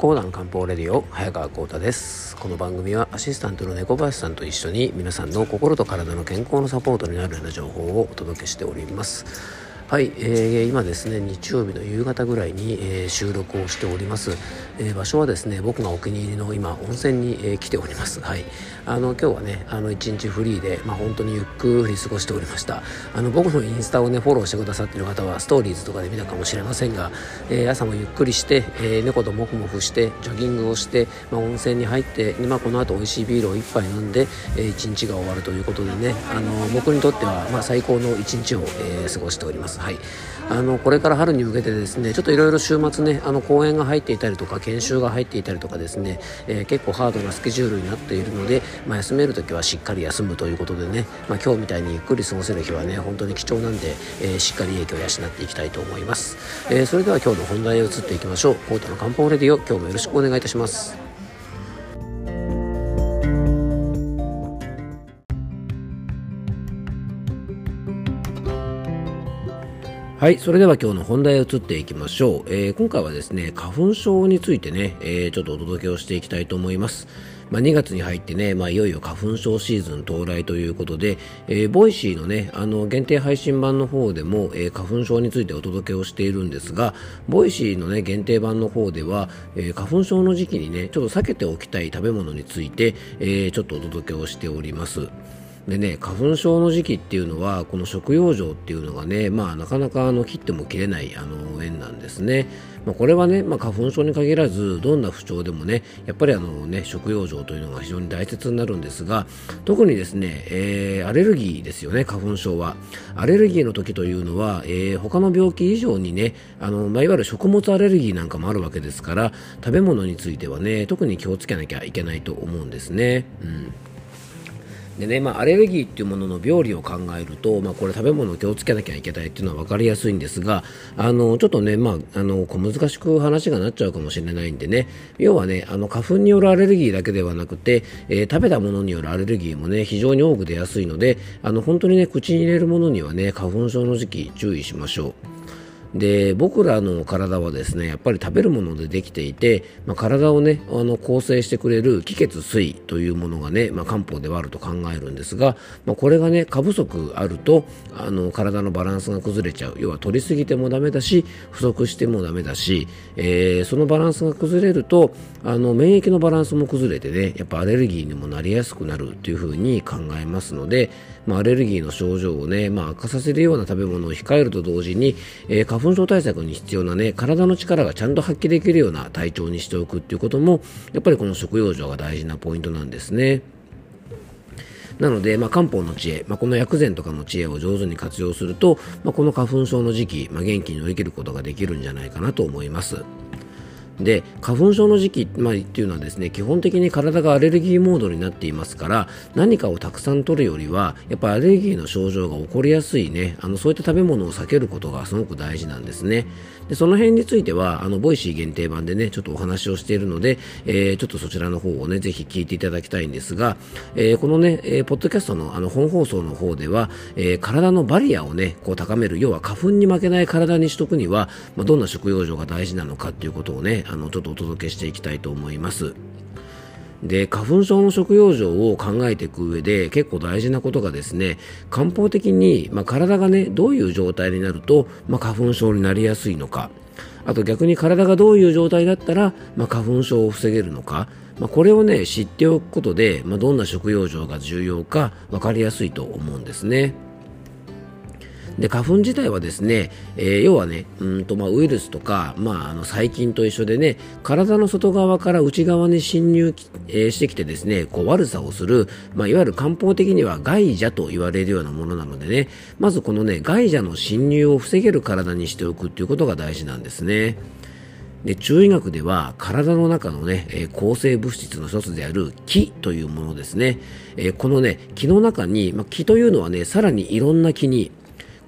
コーナーの漢方レディオ早川幸太です。この番組はアシスタントの猫林さんと一緒に皆さんの心と体の健康のサポートになるような情報をお届けしております。はい、えー、今ですね日曜日の夕方ぐらいに、えー、収録をしております、えー、場所はですね僕がお気に入りの今温泉に、えー、来ております。はい。あの今日はねあの一日フリーでまあ本当にゆっくり過ごしておりました。あの僕のインスタをねフォローしてくださっている方はストーリーズとかで見たかもしれませんが、えー、朝もゆっくりして、えー、猫ともふもふしてジョギングをして、まあ、温泉に入ってまあ、この後美味しいビールを一杯飲んで、えー、一日が終わるということでねあの僕にとってはまあ最高の一日を、えー、過ごしております。はい。あのこれから春に向けてですねちょっといろいろ週末ねあの公演が入っていたりとか研修が入っていたりとかですね、えー、結構ハードなスケジュールになっているので、まあ、休める時はしっかり休むということでね、まあ、今日みたいにゆっくり過ごせる日はね本当に貴重なんで、えー、しっかり影響を養っていきたいと思います、えー、それでは今日の本題へ移っていきましょう。コータの漢方レディオ今日もよろしくお願いいたします。はい。それでは今日の本題へ移っていきましょう。えー、今回はですね、花粉症についてね、えー、ちょっとお届けをしていきたいと思います。まあ、2月に入ってね、まあ、いよいよ花粉症シーズン到来ということで、えー、 Voicy のね、あの、限定配信版の方でも、えー、花粉症についてお届けをしているんですが、 Voicy のね、限定版の方では、えー、花粉症の時期にね、ちょっと避けておきたい食べ物について、えー、ちょっとお届けをしております。でね、花粉症の時期っていうのは、この食養生っていうのがね、まあ、なかなかあの切っても切れないあの縁なんですね。まあ、これはね、まあ、花粉症に限らず、どんな不調でもね、やっぱりあのね、食養生というのが非常に大切になるんですが、特にですね、えー、アレルギーですよね、花粉症は。アレルギーの時というのは、えー、他の病気以上にね、あの、まあ、いわゆる食物アレルギーなんかもあるわけですから、食べ物についてはね、特に気をつけなきゃいけないと思うんですね。うんでね、まあ、アレルギーっていうものの病理を考えると、まあ、これ食べ物を気をつけなきゃいけないっていうのは分かりやすいんですが、あの、ちょっとね、まあ、あの、難しく話がなっちゃうかもしれないんでね、要はね、あの、花粉によるアレルギーだけではなくて、えー、食べたものによるアレルギーもね、非常に多く出やすいので、あの、本当にね、口に入れるものにはね、花粉症の時期注意しましょう。で僕らの体はですねやっぱり食べるものでできていて、まあ、体をねあの構成してくれる気血水というものがね、まあ、漢方ではあると考えるんですが、まあ、これがね過不足あるとあの体のバランスが崩れちゃう。要は取りすぎてもダメだし不足してもダメだし、えー、そのバランスが崩れるとあの免疫のバランスも崩れてねやっぱアレルギーにもなりやすくなるというふうに考えますので、まあ、アレルギーの症状をね、まあ、悪化させるような食べ物を控えると同時に、えー、花粉症対策に必要なね、体の力がちゃんと発揮できるような体調にしておくっていうことも、やっぱりこの食用状が大事なポイントなんですね。なので、まあ、漢方の知恵、まあ、この薬膳とかの知恵を上手に活用すると、まあ、この花粉症の時期、まあ、元気に乗り切ることができるんじゃないかなと思います。で花粉症の時期、まあ、っていうのはですね基本的に体がアレルギーモードになっていますから何かをたくさん取るよりはやっぱアレルギーの症状が起こりやすいねあのそういった食べ物を避けることがすごく大事なんですね。でその辺についてはあの Voicy 限定版でねちょっとお話をしているので、えー、ちょっとそちらの方をねぜひ聞いていただきたいんですが、えー、このね、えー、ポッドキャストのあの本放送の方では、えー、体のバリアをねこう高める。要は花粉に負けない体にしとくには、まあ、どんな食用状が大事なのかっていうことをねあのちょっとお届けしていきたいと思います。で花粉症の食用状を考えていく上で結構大事なことがですね漢方的に、まあ、体がねどういう状態になると、まあ、花粉症になりやすいのかあと逆に体がどういう状態だったら、まあ、花粉症を防げるのか、まあ、これをね知っておくことで、まあ、どんな食用状が重要か分かりやすいと思うんですね。で花粉自体はですね、えー、要はねうんと、まあ、ウイルスとか、まあ、あの細菌と一緒でね体の外側から内側に侵入、えー、してきてですねこう悪さをする、まあ、いわゆる漢方的には害邪と言われるようなものなのでねまずこのね害邪の侵入を防げる体にしておくっていうことが大事なんですね。で中医学では体の中のね、えー、抗生物質の一つである気というものですね、えー、このね気の中に、まあ、気というのはねさらにいろんな気に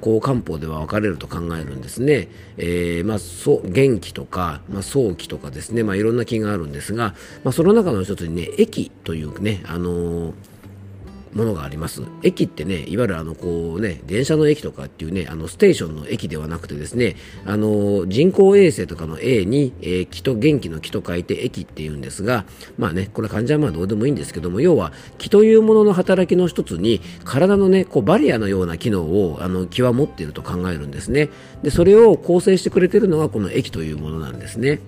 こう漢方では分かれると考えるんですね。えー、まあ、そ元気とか、まあ、早期とかですね、まあ、いろんな気があるんですが、まあ、その中の一つにね、液というね、あのーものがあります駅ってねいわゆるあのこうね電車の駅とかっていうねあのステーションの駅ではなくてですねあの人工衛星とかの A に、えー、気と元気の気と書いて駅っていうんですがまあねこれ患者はまあどうでもいいんですけども要は気というものの働きの一つに体のねこうバリアのような機能をあの気は持っていると考えるんですねでそれを構成してくれてるのがこの駅というものなんですね。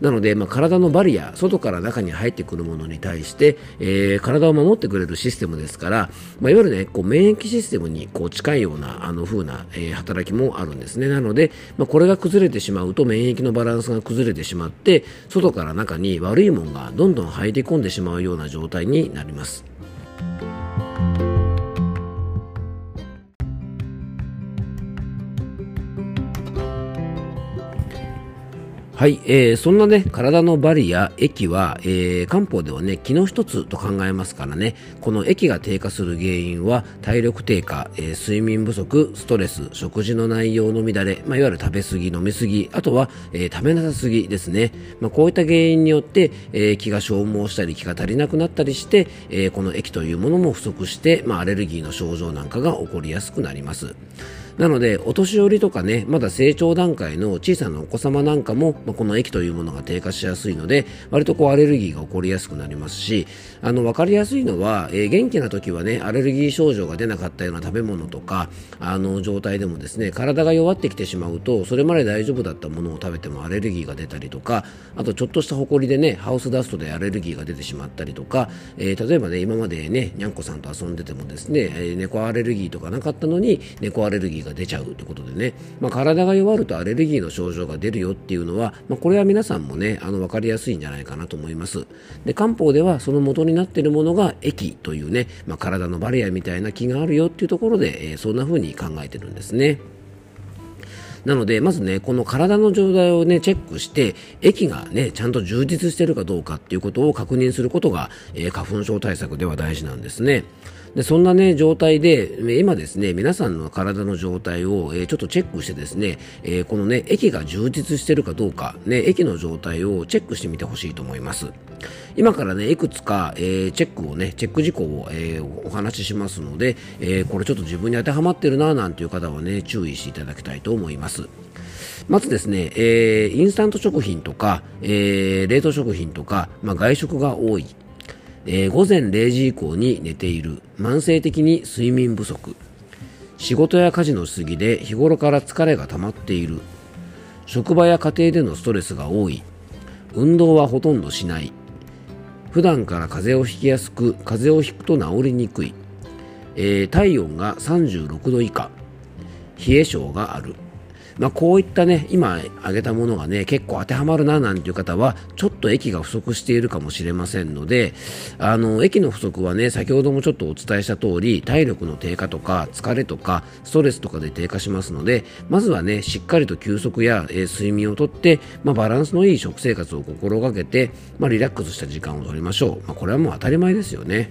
なので、まあ、体のバリア、外から中に入ってくるものに対して、えー、体を守ってくれるシステムですから、まあ、いわゆるね、こう免疫システムにこう近いようなあの風な、えー、働きもあるんですね。なので、まあ、これが崩れてしまうと免疫のバランスが崩れてしまって、外から中に悪いものがどんどん入り込んでしまうような状態になります。はい、えー、そんなね、体のバリア、液は、えー、漢方ではね、気の一つと考えますからね、この液が低下する原因は、体力低下、えー、睡眠不足、ストレス、食事の内容の乱れ、まあ、いわゆる食べ過ぎ、飲み過ぎ、あとは、えー、食べなさすぎですね。まあ、こういった原因によって、えー、気が消耗したり、気が足りなくなったりして、えー、この液というものも不足して、まあ、アレルギーの症状なんかが起こりやすくなります。なのでお年寄りとかねまだ成長段階の小さなお子様なんかも、まあ、この液というものが低下しやすいので割とこうアレルギーが起こりやすくなりますしあの分かりやすいのは、えー、元気な時はねアレルギー症状が出なかったような食べ物とかあの状態でもですね体が弱ってきてしまうとそれまで大丈夫だったものを食べてもアレルギーが出たりとかあとちょっとしたホコリでねハウスダストでアレルギーが出てしまったりとか、えー、例えばね今までねにゃんこさんと遊んでてもですね、えー、猫アレルギーとかなかったのに猫アレルギーがが出ちゃうってことでね、まあ、体が弱るとアレルギーの症状が出るよっていうのは、まあ、これは皆さんもねあの分かりやすいんじゃないかなと思います。で漢方ではその元になっているものが液というね、まあ、体のバリアみたいな気があるよっていうところで、えー、そんな風に考えてるんですね。なので、まずね、この体の状態をね、チェックして、液がね、ちゃんと充実してるかどうかっていうことを確認することが、えー、花粉症対策では大事なんですね。でそんな、ね、状態で今ですね皆さんの体の状態を、えー、ちょっとチェックしてですね、えー、このね液が充実しているかどうか、ね、液の状態をチェックしてみてほしいと思います。今からねいくつか、えー、チェックをねチェック事項を、え、お話ししますので、え、これちょっと自分に当てはまってるななんていう方はね注意していただきたいと思います。まずですね、えー、インスタント食品とか、えー、冷凍食品とか、まあ、外食が多い。えー、午前0時以降に寝ている。慢性的に睡眠不足。仕事や家事のしすぎで日頃から疲れが溜まっている。職場や家庭でのストレスが多い。運動はほとんどしない。普段から風邪をひきやすく風邪をひくと治りにくい、えー、体温が36度以下。冷え性がある。まあ、こういったね今挙げたものがね結構当てはまるななんていう方はちょっと液が不足しているかもしれませんのであの液の不足はね先ほどもちょっとお伝えした通り体力の低下とか疲れとかストレスとかで低下しますのでまずはねしっかりと休息や、えー、睡眠をとって、まあ、バランスのいい食生活を心がけて、まあ、リラックスした時間を取りましょう、まあ、これはもう当たり前ですよね。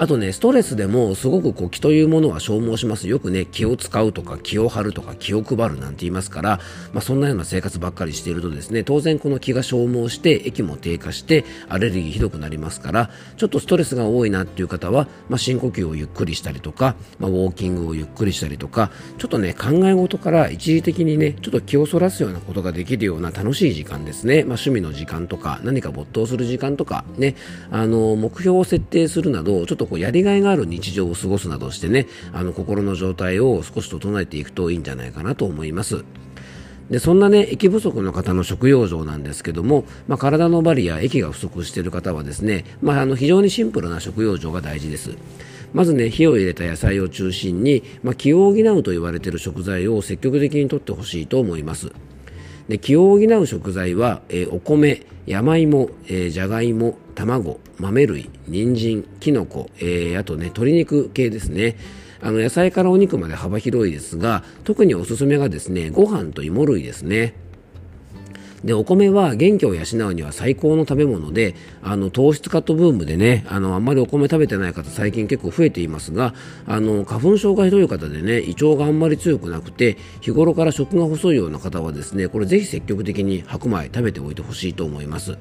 あとね、ストレスでもすごくこう気というものは消耗します。よくね、気を使うとか気を張るとか気を配るなんて言いますから、まあ、そんなような生活ばっかりしているとですね、当然この気が消耗して液も低下してアレルギーひどくなりますから、ちょっとストレスが多いなっていう方は、まあ、深呼吸をゆっくりしたりとか、まあ、ウォーキングをゆっくりしたりとか、ちょっとね、考え事から一時的にね、ちょっと気をそらすようなことができるような楽しい時間ですね。まあ、趣味の時間とか、何か没頭する時間とか、ね、あの、目標を設定するなど、ちょっとこうやりがいがある日常を過ごすなどしてね、あの心の状態を少し整えていくといいんじゃないかなと思います。でそんなね液不足の方の食用状なんですけども、まあ、体のバリア液が不足している方はですね、まあ、あの非常にシンプルな食用状が大事ですまずね火を入れた野菜を中心に、まあ、気を補うと言われている食材を積極的にとってほしいと思いますで気を補う食材は、えー、お米山芋、えー、じゃがいも卵豆類人参きのこ、えー、あとね鶏肉系ですね。あの野菜からお肉まで幅広いですが特におすすめがですねご飯と芋類ですね。でお米は元気を養うには最高の食べ物であの糖質カットブームでねあのあんまりお米食べてない方最近結構増えていますがあの花粉症がひどい方でね胃腸があんまり強くなくて日頃から食が細いような方はですねこれぜひ積極的に白米食べておいてほしいと思います。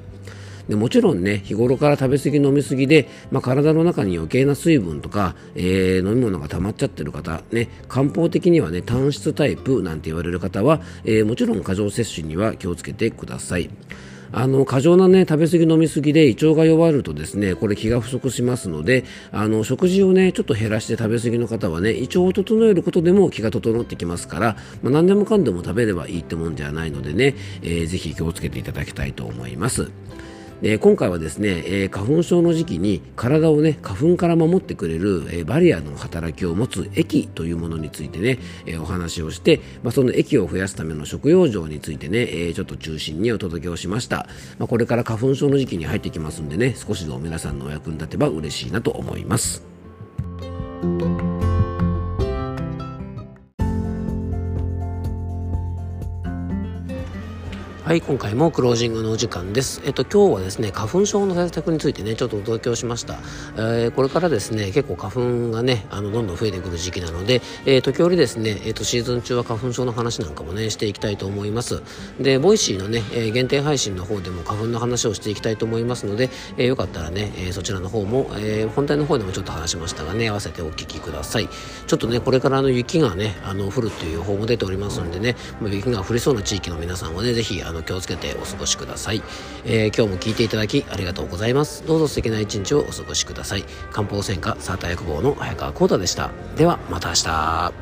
でもちろんね日頃から食べ過ぎ飲み過ぎで、まあ、体の中に余計な水分とか、えー、飲み物が溜まっちゃってる方ね漢方的にはね単質タイプなんて言われる方は、えー、もちろん過剰摂取には気をつけてください。あの過剰な、ね、食べ過ぎ飲み過ぎで胃腸が弱るとですねこれ気が不足しますのであの食事をねちょっと減らして食べ過ぎの方はね胃腸を整えることでも気が整ってきますから、まあ、何でもかんでも食べればいいってもんじゃないのでね、えー、ぜひ気をつけていただきたいと思います。で今回はですね、えー、花粉症の時期に体をね花粉から守ってくれる、えー、バリアの働きを持つ液というものについてね、えー、お話をして、まあ、その液を増やすための食用状についてね、えちょっと中心にお届けをしました、まあ、これから花粉症の時期に入ってきますんでね少しでも皆さんのお役に立てば嬉しいなと思います。はい、今回もクロージングのお時間です。えっと、今日はですね、花粉症の対策についてね、ちょっとお届けをしました。えー、これからですね、結構花粉がね、あの、どんどん増えてくる時期なので、えー、時折ですね、えっと、シーズン中は花粉症の話なんかもね、していきたいと思います。で、 Voicy のね、えー、限定配信の方でも花粉の話をしていきたいと思いますので、えよかったらね、えそちらの方も、え本題の方でもちょっと話しましたがね、合わせてお聞きください。ちょっとね、これからの雪がね、あの、降るっていう予報も出ておりますのでね、雪が降りそうな地域の皆さんはね、ぜひ、あの、気をつけてお過ごしください、えー、今日も聞いていただきありがとうございます。どうぞ素敵な一日をお過ごしください。漢方専科サーター薬房の早川幸太でした。ではまた明日。